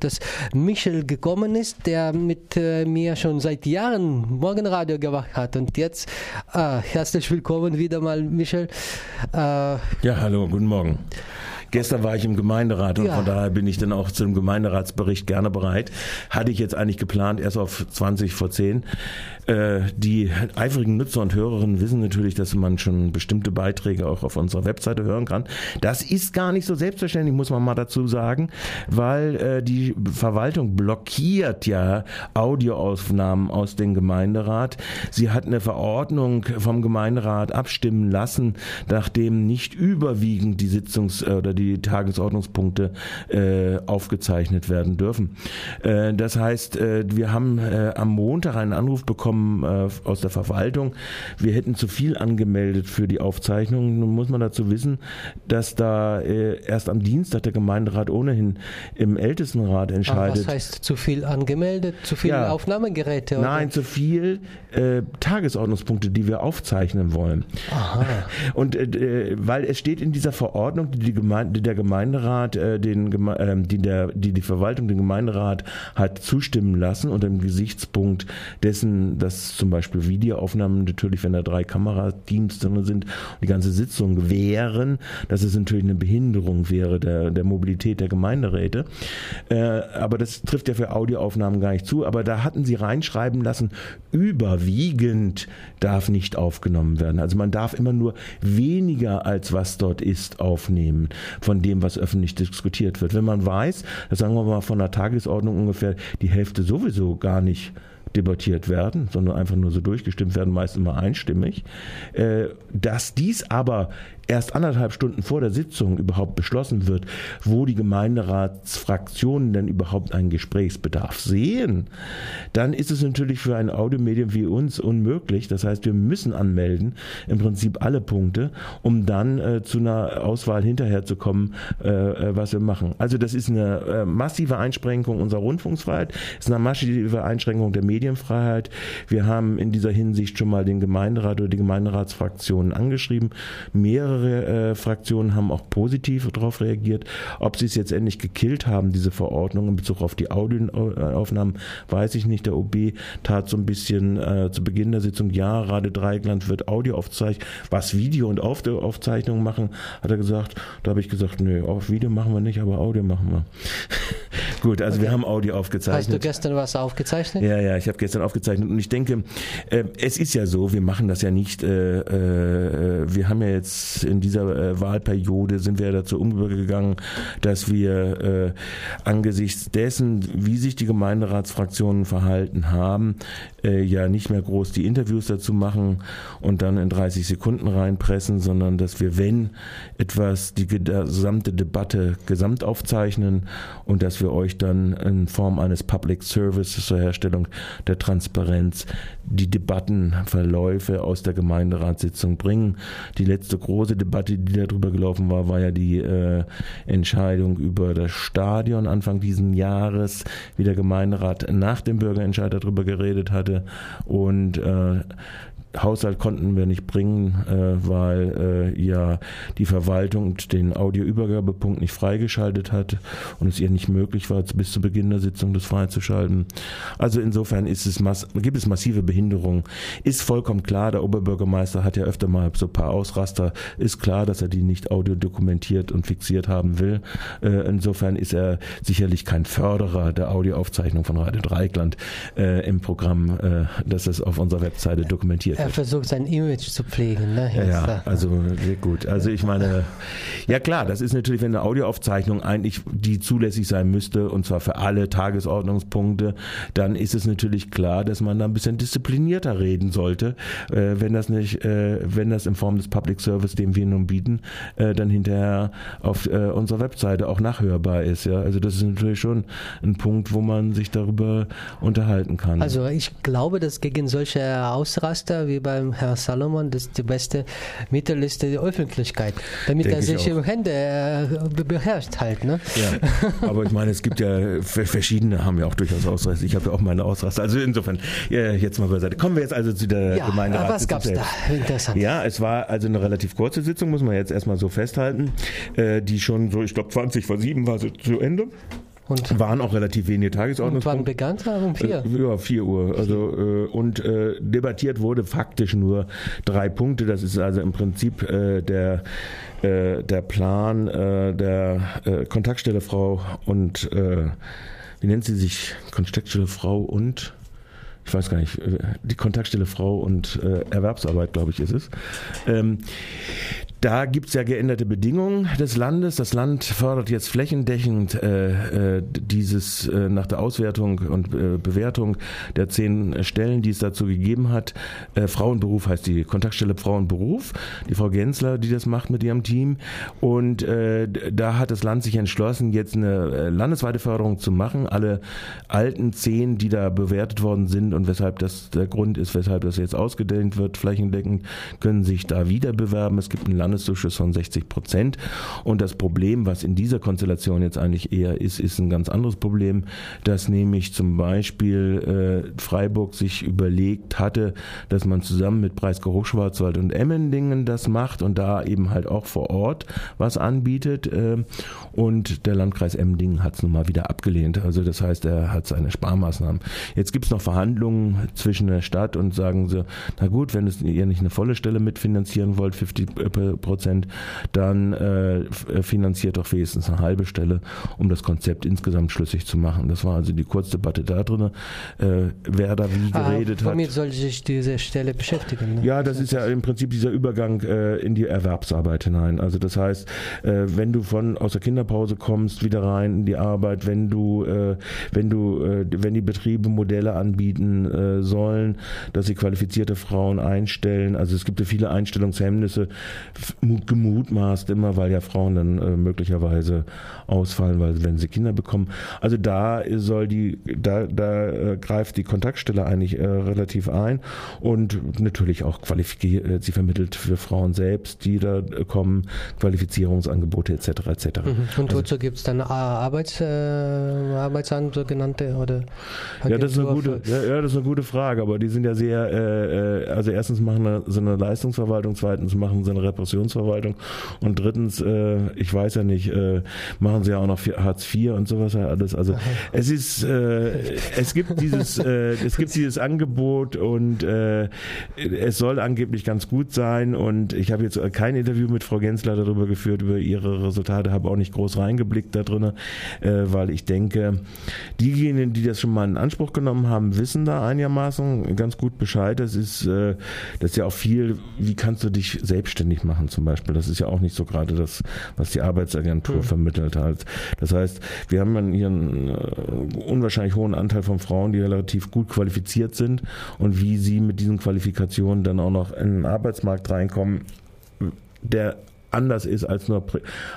dass Michel gekommen ist, der mit äh, mir schon seit Jahren Morgenradio gemacht hat. Und jetzt äh, herzlich willkommen wieder mal, Michel. Äh, ja, hallo, guten Morgen. Gestern war ich im Gemeinderat und ja. von daher bin ich dann auch zum Gemeinderatsbericht gerne bereit. Hatte ich jetzt eigentlich geplant, erst auf 20 vor 10. Äh, die eifrigen Nutzer und Hörerinnen wissen natürlich, dass man schon bestimmte Beiträge auch auf unserer Webseite hören kann. Das ist gar nicht so selbstverständlich, muss man mal dazu sagen, weil äh, die Verwaltung blockiert ja Audioaufnahmen aus dem Gemeinderat. Sie hat eine Verordnung vom Gemeinderat abstimmen lassen, nachdem nicht überwiegend die Sitzungs- oder die Tagesordnungspunkte äh, aufgezeichnet werden dürfen. Äh, das heißt, äh, wir haben äh, am Montag einen Anruf bekommen, äh, aus der Verwaltung, wir hätten zu viel angemeldet für die Aufzeichnung. Nun muss man dazu wissen, dass da äh, erst am Dienstag der Gemeinderat ohnehin im Ältestenrat entscheidet. Aber was heißt zu viel angemeldet? Zu viele ja. Aufnahmegeräte? Oder? Nein, zu viel äh, Tagesordnungspunkte, die wir aufzeichnen wollen. Aha. Und äh, weil es steht in dieser Verordnung, die, die Gemeinde, der Gemeinderat, äh, den, äh, die, der, die die Verwaltung den Gemeinderat hat zustimmen lassen unter dem Gesichtspunkt dessen, dass zum Beispiel Videoaufnahmen natürlich, wenn da drei Kamerateams drin sind, die ganze Sitzung gewähren, dass es natürlich eine Behinderung wäre der, der Mobilität der Gemeinderäte. Äh, aber das trifft ja für Audioaufnahmen gar nicht zu. Aber da hatten sie reinschreiben lassen, überwiegend darf nicht aufgenommen werden. Also man darf immer nur weniger als was dort ist aufnehmen von dem, was öffentlich diskutiert wird. Wenn man weiß, das sagen wir mal von der Tagesordnung ungefähr die Hälfte sowieso gar nicht debattiert werden, sondern einfach nur so durchgestimmt werden, meist immer einstimmig. Äh, dass dies aber erst anderthalb Stunden vor der Sitzung überhaupt beschlossen wird, wo die Gemeinderatsfraktionen denn überhaupt einen Gesprächsbedarf sehen, dann ist es natürlich für ein Audiomedium wie uns unmöglich. Das heißt, wir müssen anmelden, im Prinzip alle Punkte, um dann äh, zu einer Auswahl hinterher zu kommen, äh, äh was wir machen. Also das ist eine äh, massive Einschränkung unserer Rundfunksfreiheit, ist eine massive Einschränkung der Medienfreiheit. Wir haben in dieser Hinsicht schon mal den Gemeinderat oder die Gemeinderatsfraktionen angeschrieben. Mehrere Mehrere äh, Fraktionen haben auch positiv darauf reagiert. Ob sie es jetzt endlich gekillt haben, diese Verordnung in Bezug auf die Audioaufnahmen, weiß ich nicht. Der OB tat so ein bisschen äh, zu Beginn der Sitzung, ja, Rade Dreigland wird Audio aufzeichnen. Was Video und Aufzeichnungen machen, hat er gesagt. Da habe ich gesagt, nö, auf Video machen wir nicht, aber Audio machen wir. Gut, also okay. wir haben Audio aufgezeichnet. Hast du gestern was aufgezeichnet? Ja, ja, ich habe gestern aufgezeichnet und ich denke, äh, es ist ja so, wir machen das ja nicht, äh, äh, wir haben ja jetzt in dieser äh, Wahlperiode sind wir dazu umgegangen, dass wir äh, angesichts dessen, wie sich die Gemeinderatsfraktionen verhalten haben, äh, ja nicht mehr groß die Interviews dazu machen und dann in 30 Sekunden reinpressen, sondern dass wir, wenn etwas, die gesamte Debatte gesamt aufzeichnen und dass wir euch dann in Form eines Public Services zur Herstellung der Transparenz die Debattenverläufe aus der Gemeinderatssitzung bringen. Die letzte große Debatte, die darüber gelaufen war, war ja die äh, Entscheidung über das Stadion Anfang diesen Jahres, wie der Gemeinderat nach dem Bürgerentscheid darüber geredet hatte und äh, Haushalt konnten wir nicht bringen, äh, weil äh, ja die Verwaltung den Audioübergabepunkt nicht freigeschaltet hat und es ihr nicht möglich war, bis zu Beginn der Sitzung das freizuschalten. Also insofern ist es gibt es massive Behinderungen. Ist vollkommen klar, der Oberbürgermeister hat ja öfter mal so ein paar Ausraster. Ist klar, dass er die nicht audiodokumentiert und fixiert haben will. Äh, insofern ist er sicherlich kein Förderer der Audioaufzeichnung von Radio Dreikland äh, im Programm, äh, das es auf unserer Webseite dokumentiert er versucht sein Image zu pflegen. Ne? Ja, also sehr gut. Also ich meine, ja klar, das ist natürlich, wenn eine Audioaufzeichnung eigentlich die zulässig sein müsste, und zwar für alle Tagesordnungspunkte, dann ist es natürlich klar, dass man da ein bisschen disziplinierter reden sollte, äh, wenn das nicht, äh, wenn das in Form des Public Service, den wir nun bieten, äh, dann hinterher auf äh, unserer Webseite auch nachhörbar ist. Ja, also das ist natürlich schon ein Punkt, wo man sich darüber unterhalten kann. Also ich glaube, dass gegen solche Ausraster wie beim Herrn Salomon, das die beste Mittel ist die Öffentlichkeit, damit Denk er sich im Hände äh, beherrscht halt. Ne? Ja, aber ich meine, es gibt ja verschiedene, haben ja auch durchaus Ausraster. Ich habe ja auch meine Ausraster. Also insofern, ja, jetzt mal beiseite. Kommen wir jetzt also zu der ja, Gemeinderat. Was gab es da? Interessant. Ja, es war also eine relativ kurze Sitzung, muss man jetzt erstmal so festhalten, äh, die schon so, ich glaube 20 vor 7 war sie zu Ende. Und waren auch relativ wenige Tagesordnungspunkte. Und wann begann Um vier? Äh, ja, vier Uhr. Also, äh, und äh, debattiert wurde faktisch nur drei Punkte. Das ist also im Prinzip äh, der, äh, der Plan äh, der äh, Kontaktstelle Frau und äh, wie nennt sie sich? Kontaktstelle Frau und ich weiß gar nicht, äh, die Kontaktstelle Frau und äh, Erwerbsarbeit, glaube ich, ist es. Ähm, da gibt es ja geänderte Bedingungen des Landes. Das Land fördert jetzt flächendeckend äh, äh, dieses äh, nach der Auswertung und äh, Bewertung der zehn Stellen, die es dazu gegeben hat. Äh, Frauenberuf heißt die Kontaktstelle Frauenberuf. Die Frau Gensler, die das macht mit ihrem Team. Und äh, da hat das Land sich entschlossen, jetzt eine äh, landesweite Förderung zu machen. Alle alten zehn, die da bewertet worden sind und weshalb das der Grund ist, weshalb das jetzt ausgedehnt wird, flächendeckend, können sich da wieder bewerben. Es gibt ein Land Landeszuschuss von 60 Prozent. Und das Problem, was in dieser Konstellation jetzt eigentlich eher ist, ist ein ganz anderes Problem, dass nämlich zum Beispiel äh, Freiburg sich überlegt hatte, dass man zusammen mit Breisgau Hochschwarzwald und Emmendingen das macht und da eben halt auch vor Ort was anbietet. Äh, und der Landkreis Emmendingen hat es nun mal wieder abgelehnt. Also das heißt, er hat seine Sparmaßnahmen. Jetzt gibt es noch Verhandlungen zwischen der Stadt und sagen sie, na gut, wenn ihr nicht eine volle Stelle mitfinanzieren wollt, 50 Prozent, dann äh, finanziert doch wenigstens eine halbe Stelle, um das Konzept insgesamt schlüssig zu machen. Das war also die Kurzdebatte da drin, äh, wer da wie ah, geredet womit hat. soll sich diese Stelle beschäftigen? Ne? Ja, das ist ja im Prinzip dieser Übergang äh, in die Erwerbsarbeit hinein. Also das heißt, äh, wenn du von aus der Kinderpause kommst, wieder rein in die Arbeit, wenn du, äh, wenn du, äh, wenn die Betriebe Modelle anbieten sollen, dass sie qualifizierte Frauen einstellen. Also es gibt ja viele Einstellungshemmnisse, gemutmaßt immer, weil ja Frauen dann äh, möglicherweise ausfallen, weil wenn sie Kinder bekommen. Also da soll die, da, da äh, greift die Kontaktstelle eigentlich äh, relativ ein und natürlich auch qualifiziert, äh, sie vermittelt für Frauen selbst, die da kommen, Qualifizierungsangebote etc. etc. Mhm. Und also, wozu gibt es dann Arbeits, äh, Arbeitsamt sogenannte oder ja das, ist eine gute, ja, ja, das ist eine gute Frage, aber die sind ja sehr, äh, also erstens machen so eine Leistungsverwaltung, zweitens machen sie eine Repressionsverwaltung und drittens, äh, ich weiß ja nicht, äh, machen sie ja auch noch Hartz IV und sowas alles. Also Aha. es ist, äh, es gibt dieses, äh, es gibt dieses Angebot und äh, es soll angeblich ganz gut sein und ich habe jetzt kein Interview mit Frau Gensler darüber geführt, über ihre Resultate, habe auch nicht groß reingeblickt da drin, äh, weil ich denke, diejenigen, die das schon mal in Anspruch genommen haben, wissen da einigermaßen ganz gut Bescheid. Das ist, äh, das ist ja auch viel, wie kannst du dich selbstständig machen zum Beispiel. Das ist ja auch nicht so gerade das, was die Arbeitsagentur mhm. vermittelt hat. Das heißt, wir haben hier einen äh, unwahrscheinlich hohen Anteil von Frauen, die relativ gut qualifiziert sind und wie sie mit diesen Qualifikationen dann auch noch in den Arbeitsmarkt reinkommen, der anders ist als nur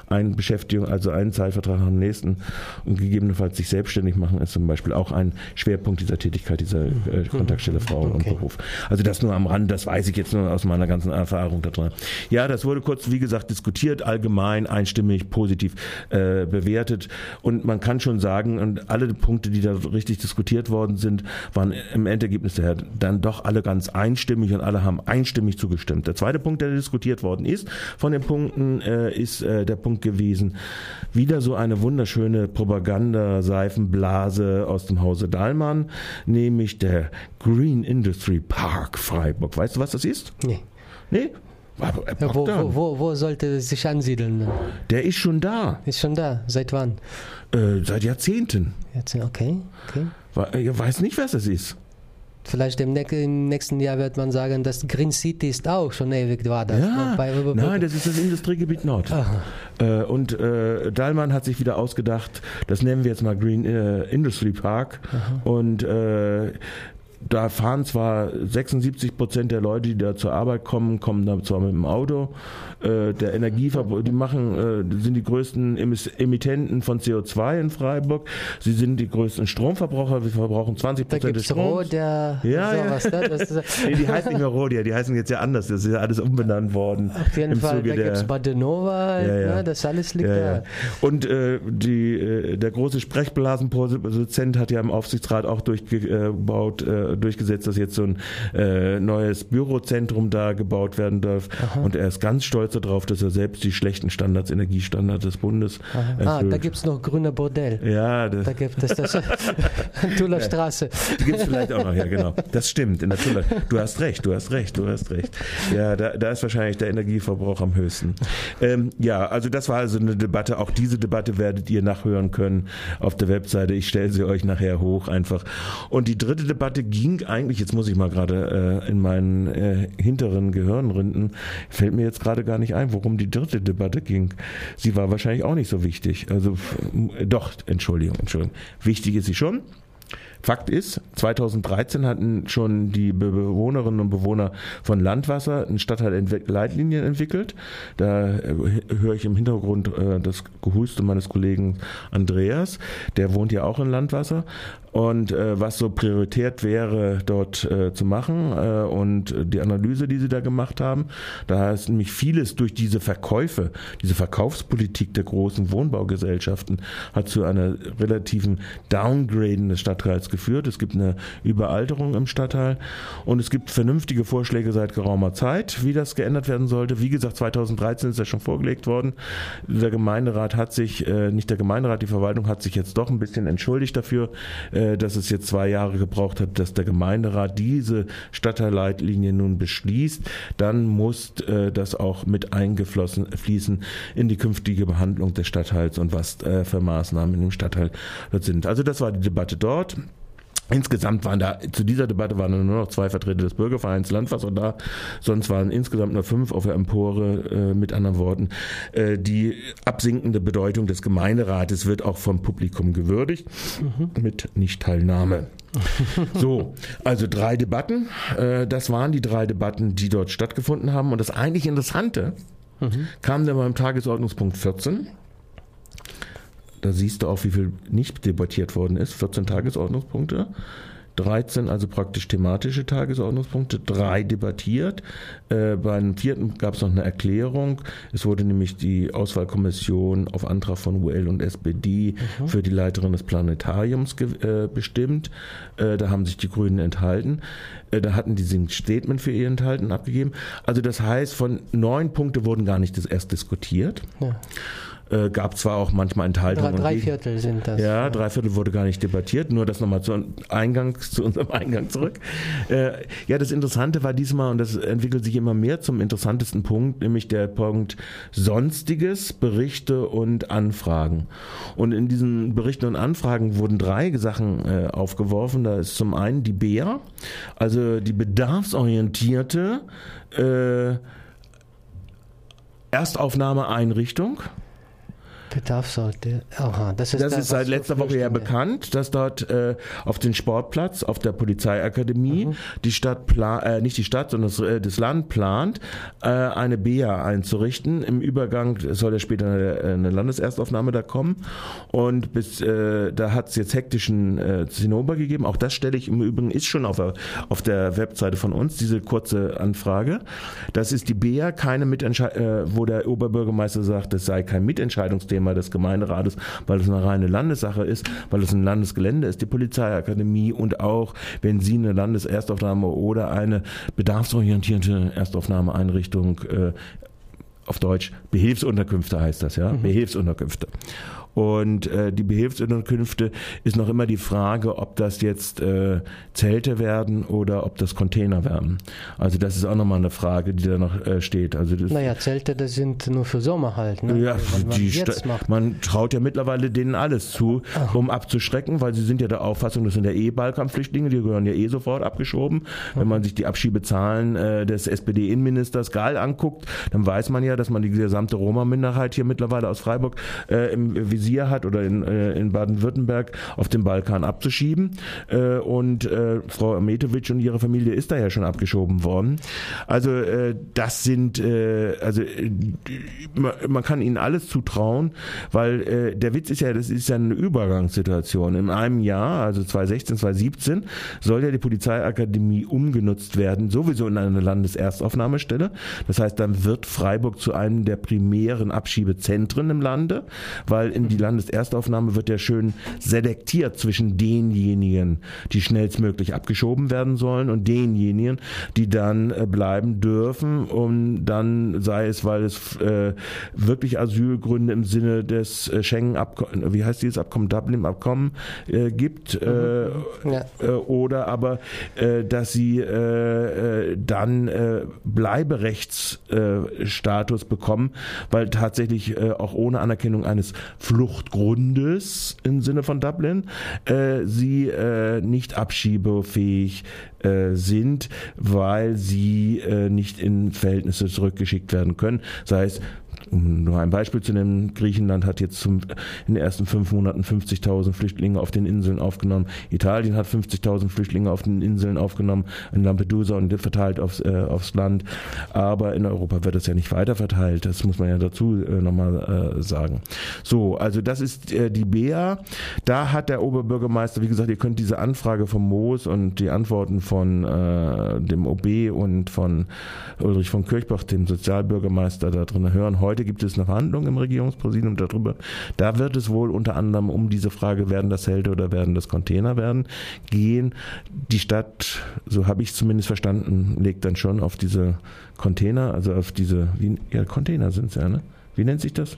eine Beschäftigung, also einen Zeitvertrag am nächsten und gegebenenfalls sich selbstständig machen, ist zum Beispiel auch ein Schwerpunkt dieser Tätigkeit, dieser äh, Kontaktstelle Frauen okay. und Beruf. Also das nur am Rand, das weiß ich jetzt nur aus meiner ganzen Erfahrung da drin. Ja, das wurde kurz, wie gesagt, diskutiert, allgemein, einstimmig, positiv äh, bewertet und man kann schon sagen, und alle Punkte, die da richtig diskutiert worden sind, waren im Endergebnis daher dann doch alle ganz einstimmig und alle haben einstimmig zugestimmt. Der zweite Punkt, der diskutiert worden ist, von dem Punkt Punkten äh, ist äh, der Punkt gewesen, wieder so eine wunderschöne Propaganda-Seifenblase aus dem Hause Dahlmann, nämlich der Green Industry Park Freiburg. Weißt du, was das ist? Nee. Nee? Ja, wo, wo, wo, wo, sollte es sich ansiedeln? Der ist schon da. Ist schon da. Seit wann? Äh, seit Jahrzehnten. Jahrzehnten, okay. okay. Ich weiß nicht, was das ist. Vielleicht im, nächsten Jahr wird man sagen, dass Green City ist auch schon ewig war das. Ja, nein, das ist das Industriegebiet Nord. Äh, und äh, Dahlmann hat sich wieder ausgedacht, das nennen wir jetzt mal Green äh, Industry Park. Aha. Und äh, da fahren zwar 76 Prozent der Leute, die da zur Arbeit kommen, kommen da zwar mit dem Auto. Äh, der Energieverbrauch, die machen, äh, sind die größten Emittenten von CO2 in Freiburg. Sie sind die größten Stromverbraucher. Wir verbrauchen 20 Prozent des Stroms. Rodia, ja, sowas, ja. Ne? nee, die heißen nicht mehr Rodia, die heißen jetzt ja anders. Das ist ja alles umbenannt worden. Auf jeden Fall, Zuge da gibt es Badenova, ja, ja. Ne? das alles liegt da. Und äh, die, äh, der große Sprechblasenproduzent hat ja im Aufsichtsrat auch durchgebaut, äh, durchgesetzt, dass jetzt so ein äh, neues Bürozentrum da gebaut werden darf. Aha. Und er ist ganz stolz darauf, dass er selbst die schlechten Standards, Energiestandards des Bundes. Ah, da gibt es noch grüne Bordell. Ja, das da gibt es das Tuller Straße. Die gibt es vielleicht auch noch, ja genau. Das stimmt, in der Tuller. Du hast recht, du hast recht, du hast recht. Ja, da, da ist wahrscheinlich der Energieverbrauch am höchsten. Ähm, ja, also das war also eine Debatte. Auch diese Debatte werdet ihr nachhören können auf der Webseite. Ich stelle sie euch nachher hoch einfach. Und die dritte Debatte ging eigentlich, jetzt muss ich mal gerade äh, in meinen äh, hinteren Gehirnrinden, fällt mir jetzt gerade gar nicht ein, worum die dritte Debatte ging. Sie war wahrscheinlich auch nicht so wichtig. Also doch, Entschuldigung, Entschuldigung. Wichtig ist sie schon. Fakt ist, 2013 hatten schon die Bewohnerinnen und Bewohner von Landwasser einen Stadtteil-Leitlinien entwickelt. Da äh, höre ich im Hintergrund äh, das Gehuste meines Kollegen Andreas. Der wohnt ja auch in Landwasser und äh, was so prioritär wäre, dort äh, zu machen äh, und die Analyse, die sie da gemacht haben. Da ist nämlich vieles durch diese Verkäufe, diese Verkaufspolitik der großen Wohnbaugesellschaften hat zu einer relativen Downgraden des Stadtteils geführt. Es gibt eine Überalterung im Stadtteil und es gibt vernünftige Vorschläge seit geraumer Zeit, wie das geändert werden sollte. Wie gesagt, 2013 ist das schon vorgelegt worden. Der Gemeinderat hat sich, äh, nicht der Gemeinderat, die Verwaltung hat sich jetzt doch ein bisschen entschuldigt dafür, äh, dass es jetzt zwei Jahre gebraucht hat, dass der Gemeinderat diese Stadtteilleitlinie nun beschließt, dann muss äh, das auch mit eingeflossen fließen in die künftige Behandlung des Stadtteils und was äh, für Maßnahmen dem Stadtteil dort sind. Also das war die Debatte dort. Insgesamt waren da, zu dieser Debatte waren nur noch zwei Vertreter des Bürgervereins Landwasser da, sonst waren insgesamt nur fünf auf der Empore, äh, mit anderen Worten. Äh, die absinkende Bedeutung des Gemeinderates wird auch vom Publikum gewürdigt, mhm. mit Nichtteilnahme. so, also drei Debatten. Äh, das waren die drei Debatten, die dort stattgefunden haben. Und das eigentlich Interessante mhm. kam dann beim Tagesordnungspunkt 14. Da siehst du auch, wie viel nicht debattiert worden ist. 14 Tagesordnungspunkte. 13, also praktisch thematische Tagesordnungspunkte, drei debattiert. Äh, beim vierten gab es noch eine Erklärung. Es wurde nämlich die Auswahlkommission auf Antrag von UL und SPD mhm. für die Leiterin des Planetariums äh, bestimmt. Äh, da haben sich die Grünen enthalten. Äh, da hatten die ein Statement für ihr enthalten abgegeben. Also das heißt, von neun Punkte wurden gar nicht erst diskutiert. Ja. Äh, gab zwar auch manchmal Enthaltungen. Drei, drei Viertel sind das. Ja, drei Viertel wurde gar nicht debattiert. Nur das nochmal zu, Eingang, zu unserem Eingang zurück. Äh, ja, das Interessante war diesmal, und das entwickelt sich immer mehr zum interessantesten Punkt, nämlich der Punkt Sonstiges, Berichte und Anfragen. Und in diesen Berichten und Anfragen wurden drei Sachen äh, aufgeworfen. Da ist zum einen die BEA, also die bedarfsorientierte äh, Erstaufnahmeeinrichtung. Bedarf sollte. Aha, das ist, das ist seit letzter Woche ja bekannt, dass dort äh, auf den Sportplatz, auf der Polizeiakademie, mhm. die Stadt, äh, nicht die Stadt, sondern das, äh, das Land plant, äh, eine BEA einzurichten. Im Übergang soll ja später eine, eine Landeserstaufnahme da kommen. Und bis äh, da hat es jetzt hektischen äh, Zinnober gegeben. Auch das stelle ich im Übrigen, ist schon auf der, auf der Webseite von uns, diese kurze Anfrage. Das ist die BEA, keine Mitentscheidung, wo der Oberbürgermeister sagt, es sei kein Mitentscheidungsthema Thema des Gemeinderates, weil es eine reine Landessache ist, weil es ein Landesgelände ist, die Polizeiakademie und auch, wenn Sie eine Landeserstaufnahme oder eine bedarfsorientierte Erstaufnahmeeinrichtung äh, auf Deutsch Behilfsunterkünfte heißt das, ja, mhm. Behilfsunterkünfte. Und äh, die Behilfsunterkünfte ist noch immer die Frage, ob das jetzt äh, Zelte werden oder ob das Container werden. Also das ist auch nochmal eine Frage, die da noch äh, steht. Also das, naja, Zelte, das sind nur für Sommer halt. Ne? Ja, also, die man traut ja mittlerweile denen alles zu, Ach. um abzuschrecken, weil sie sind ja der Auffassung, das sind ja eh Balkanflüchtlinge, die gehören ja eh sofort abgeschoben. Mhm. Wenn man sich die Abschiebezahlen äh, des SPD-Innenministers Gahl anguckt, dann weiß man ja, dass man die gesamte Roma-Minderheit hier mittlerweile aus Freiburg äh, im Visier Visier hat oder in, äh, in Baden-Württemberg auf den Balkan abzuschieben. Äh, und äh, Frau Metovic und ihre Familie ist da ja schon abgeschoben worden. Also äh, das sind, äh, also äh, man, man kann ihnen alles zutrauen, weil äh, der Witz ist ja, das ist ja eine Übergangssituation. In einem Jahr, also 2016, 2017, soll ja die Polizeiakademie umgenutzt werden, sowieso in eine Landeserstaufnahmestelle. Das heißt, dann wird Freiburg zu einem der primären Abschiebezentren im Lande, weil in die Landeserstaufnahme wird ja schön selektiert zwischen denjenigen, die schnellstmöglich abgeschoben werden sollen und denjenigen, die dann äh, bleiben dürfen, um dann, sei es, weil es äh, wirklich Asylgründe im Sinne des äh, Schengen-Abkommen, wie heißt dieses Abkommen, Dublin-Abkommen äh, gibt, äh, ja. Äh, oder aber, dass sie dann Bleiberechtsstatus bekommen, weil tatsächlich auch ohne Anerkennung eines Fluchtgrundes im Sinne von Dublin sie nicht abschiebefähig sind, weil sie nicht in Verhältnisse zurückgeschickt werden können. Sei es um nur ein Beispiel zu nennen, Griechenland hat jetzt zum, in den ersten fünf Monaten 50.000 Flüchtlinge auf den Inseln aufgenommen. Italien hat 50.000 Flüchtlinge auf den Inseln aufgenommen, in Lampedusa und verteilt aufs, äh, aufs Land. Aber in Europa wird es ja nicht weiter verteilt. Das muss man ja dazu äh, nochmal äh, sagen. So, also das ist äh, die BEA. Da hat der Oberbürgermeister, wie gesagt, ihr könnt diese Anfrage vom Moos und die Antworten von äh, dem OB und von Ulrich von Kirchbach, dem Sozialbürgermeister, da drin hören. Heute Heute gibt es eine Verhandlung im Regierungspräsidium darüber. Da wird es wohl unter anderem um diese Frage, werden das Zelte oder werden das Container werden, gehen. Die Stadt, so habe ich zumindest verstanden, legt dann schon auf diese Container, also auf diese, wie, ja, Container sind es ja, ne? Wie nennt sich das?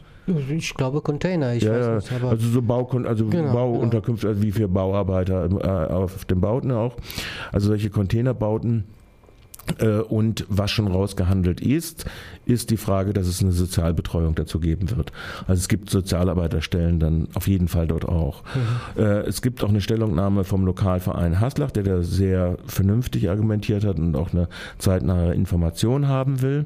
Ich glaube Container, ich ja, weiß nicht. also so Bau, also genau, Bauunterkünfte, genau. also wie für Bauarbeiter äh, auf den Bauten auch. Also solche Containerbauten und was schon rausgehandelt ist, ist die Frage, dass es eine Sozialbetreuung dazu geben wird. Also es gibt Sozialarbeiterstellen dann auf jeden Fall dort auch. Mhm. Äh, es gibt auch eine Stellungnahme vom Lokalverein Haslach, der da sehr vernünftig argumentiert hat und auch eine zeitnahe Information haben will,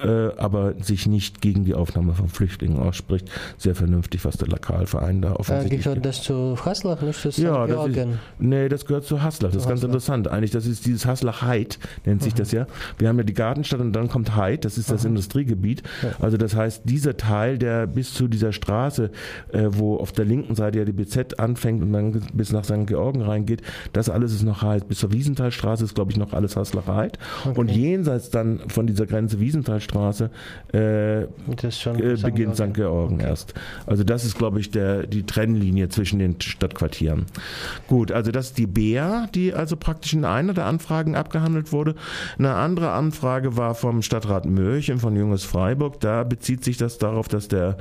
äh, aber sich nicht gegen die Aufnahme von Flüchtlingen ausspricht. Sehr vernünftig, was der Lokalverein da offensichtlich... Äh, gehört das zu Haslach, nicht zu St. Ja, das ist, nee, das gehört zu Haslach. Das ist ganz interessant. Eigentlich, das ist dieses Haslach-Heid, nennt sich das ja. Wir haben ja die Gartenstadt und dann kommt Heid, das ist das Aha. Industriegebiet. Also das heißt, dieser Teil, der bis zu dieser Straße, äh, wo auf der linken Seite ja die BZ anfängt und dann bis nach St. Georgen reingeht, das alles ist noch Heid. Bis zur Wiesenthalstraße ist, glaube ich, noch alles Hassler Heid. Okay. Und jenseits dann von dieser Grenze Wiesenthalstraße äh, äh, beginnt St. Georgen okay. erst. Also das ist, glaube ich, der, die Trennlinie zwischen den Stadtquartieren. Gut, also das ist die Bär, die also praktisch in einer der Anfragen abgehandelt wurde. Eine andere Anfrage war vom Stadtrat Mörchen von Junges Freiburg. Da bezieht sich das darauf, dass der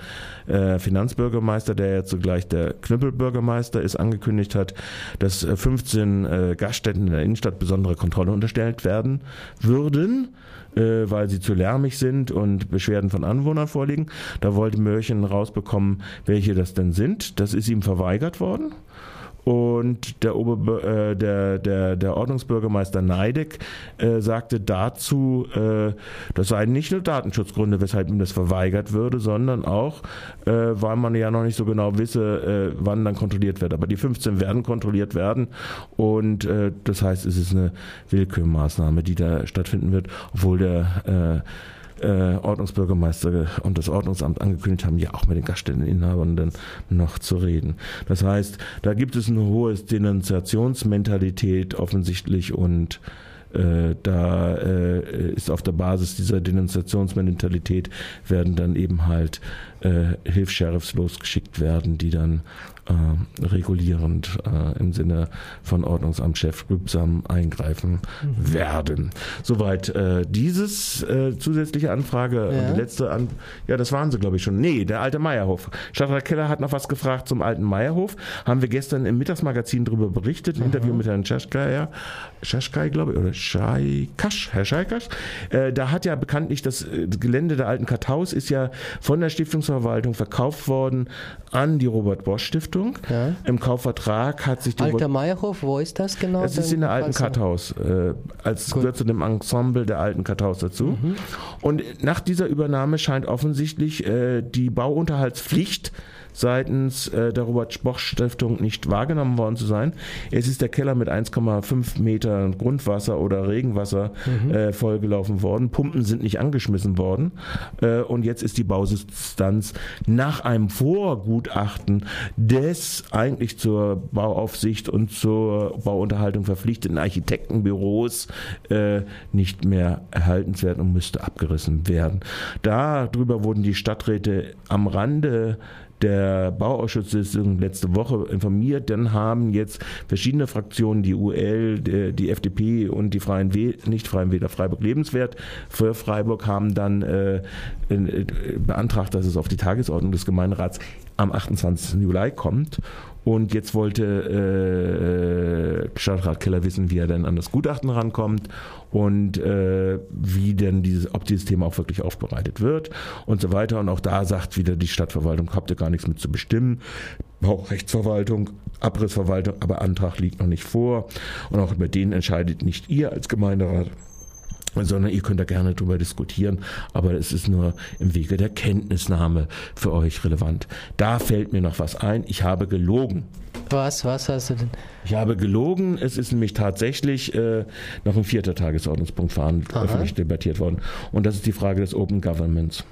äh, Finanzbürgermeister, der ja zugleich der Knüppelbürgermeister ist, angekündigt hat, dass 15 äh, Gaststätten in der Innenstadt besondere Kontrolle unterstellt werden würden äh, weil sie zu lärmig sind und Beschwerden von Anwohnern vorliegen. Da wollte Mörchen rausbekommen, welche das denn sind. Das ist ihm verweigert worden. Und der, Ober, äh, der, der, der Ordnungsbürgermeister Neideck äh, sagte dazu, äh, das seien nicht nur Datenschutzgründe, weshalb ihm das verweigert würde, sondern auch, äh, weil man ja noch nicht so genau wisse, äh, wann dann kontrolliert wird. Aber die 15 werden kontrolliert werden und äh, das heißt, es ist eine Willkürmaßnahme, die da stattfinden wird, obwohl der äh, Ordnungsbürgermeister und das Ordnungsamt angekündigt haben, ja auch mit den Gaststätteninhabern noch zu reden. Das heißt, da gibt es eine hohe Denunziationsmentalität offensichtlich und äh, da äh, ist auf der Basis dieser Denunziationsmentalität werden dann eben halt äh, Hilfs-Sheriffs losgeschickt werden, die dann äh, regulierend äh, im Sinne von Ordnungsamtschef grübsam eingreifen mhm. werden. Soweit äh, dieses äh, zusätzliche Anfrage ja. und die letzte an ja, das waren sie glaube ich schon. Nee, der alte Meierhof. Stadtrat Keller hat noch was gefragt zum alten Meierhof. Haben wir gestern im Mittagsmagazin darüber berichtet, ein mhm. Interview mit Herrn Schaschkai, Schaschkai glaube ich, oder Scheikasch, Herr Scheikasch. Äh, da hat ja bekanntlich das, äh, das Gelände der alten Karthaus ist ja von der Stiftungsverwaltung verkauft worden an die Robert Bosch Stiftung Stiftung. Ja. Im Kaufvertrag hat sich die Alter Meierhof, wo ist das genau? Es ist in der alten Karthaus. Äh, als Gut. gehört zu dem Ensemble der alten Karthaus dazu. Mhm. Und nach dieser Übernahme scheint offensichtlich äh, die Bauunterhaltspflicht seitens äh, der Robert-Boch-Stiftung nicht wahrgenommen worden zu sein. Es ist der Keller mit 1,5 Meter Grundwasser oder Regenwasser mhm. äh, vollgelaufen worden. Pumpen sind nicht angeschmissen worden. Äh, und jetzt ist die Bausubstanz nach einem Vorgutachten des eigentlich zur Bauaufsicht und zur Bauunterhaltung verpflichteten Architektenbüros äh, nicht mehr erhaltenswert und müsste abgerissen werden. Darüber wurden die Stadträte am Rande der Bauausschuss letzte Woche informiert. Dann haben jetzt verschiedene Fraktionen, die UL, die FDP und die Freien Wähler, nicht Freien Wähler, Freiburg Lebenswert für Freiburg haben dann äh, äh, beantragt, dass es auf die Tagesordnung des Gemeinderats am 28. Juli kommt. Und jetzt wollte äh, Stadtrat Keller wissen, wie er denn an das Gutachten rankommt und äh, wie denn dieses, ob dieses Thema auch wirklich aufbereitet wird und so weiter. Und auch da sagt wieder die Stadtverwaltung, habt ihr gar nichts mit zu bestimmen. Baurechtsverwaltung, Abrissverwaltung, aber Antrag liegt noch nicht vor. Und auch über den entscheidet nicht ihr als Gemeinderat sondern ihr könnt da gerne drüber diskutieren, aber es ist nur im Wege der Kenntnisnahme für euch relevant. Da fällt mir noch was ein. Ich habe gelogen. Was, was hast du denn? Ich habe gelogen. Es ist nämlich tatsächlich äh, noch ein vierter Tagesordnungspunkt verhandelt, öffentlich debattiert worden. Und das ist die Frage des Open Governments.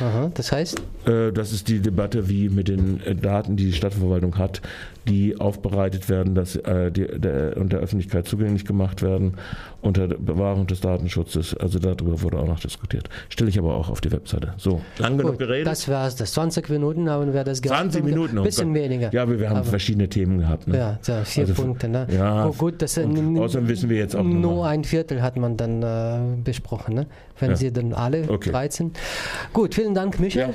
Aha, das heißt? Äh, das ist die Debatte, wie mit den äh, Daten, die die Stadtverwaltung hat, die aufbereitet werden, dass äh, die, der, und der Öffentlichkeit zugänglich gemacht werden unter Bewahrung des Datenschutzes. Also darüber wurde auch noch diskutiert. Stelle ich aber auch auf die Webseite. So, lang genug geredet. Das war's. Das 20 Minuten haben wir das gehabt. 20 Minuten noch. Bisschen weniger. Ja, aber wir haben aber verschiedene Themen gehabt. Ne? Ja, so vier also, Punkte. Ne? Ja, oh, gut, das, außerdem wissen wir jetzt auch Nur ein Viertel hat man dann äh, besprochen, ne? wenn ja. sie dann alle okay. 13. Gut, vielen Dank, Michael. Ja.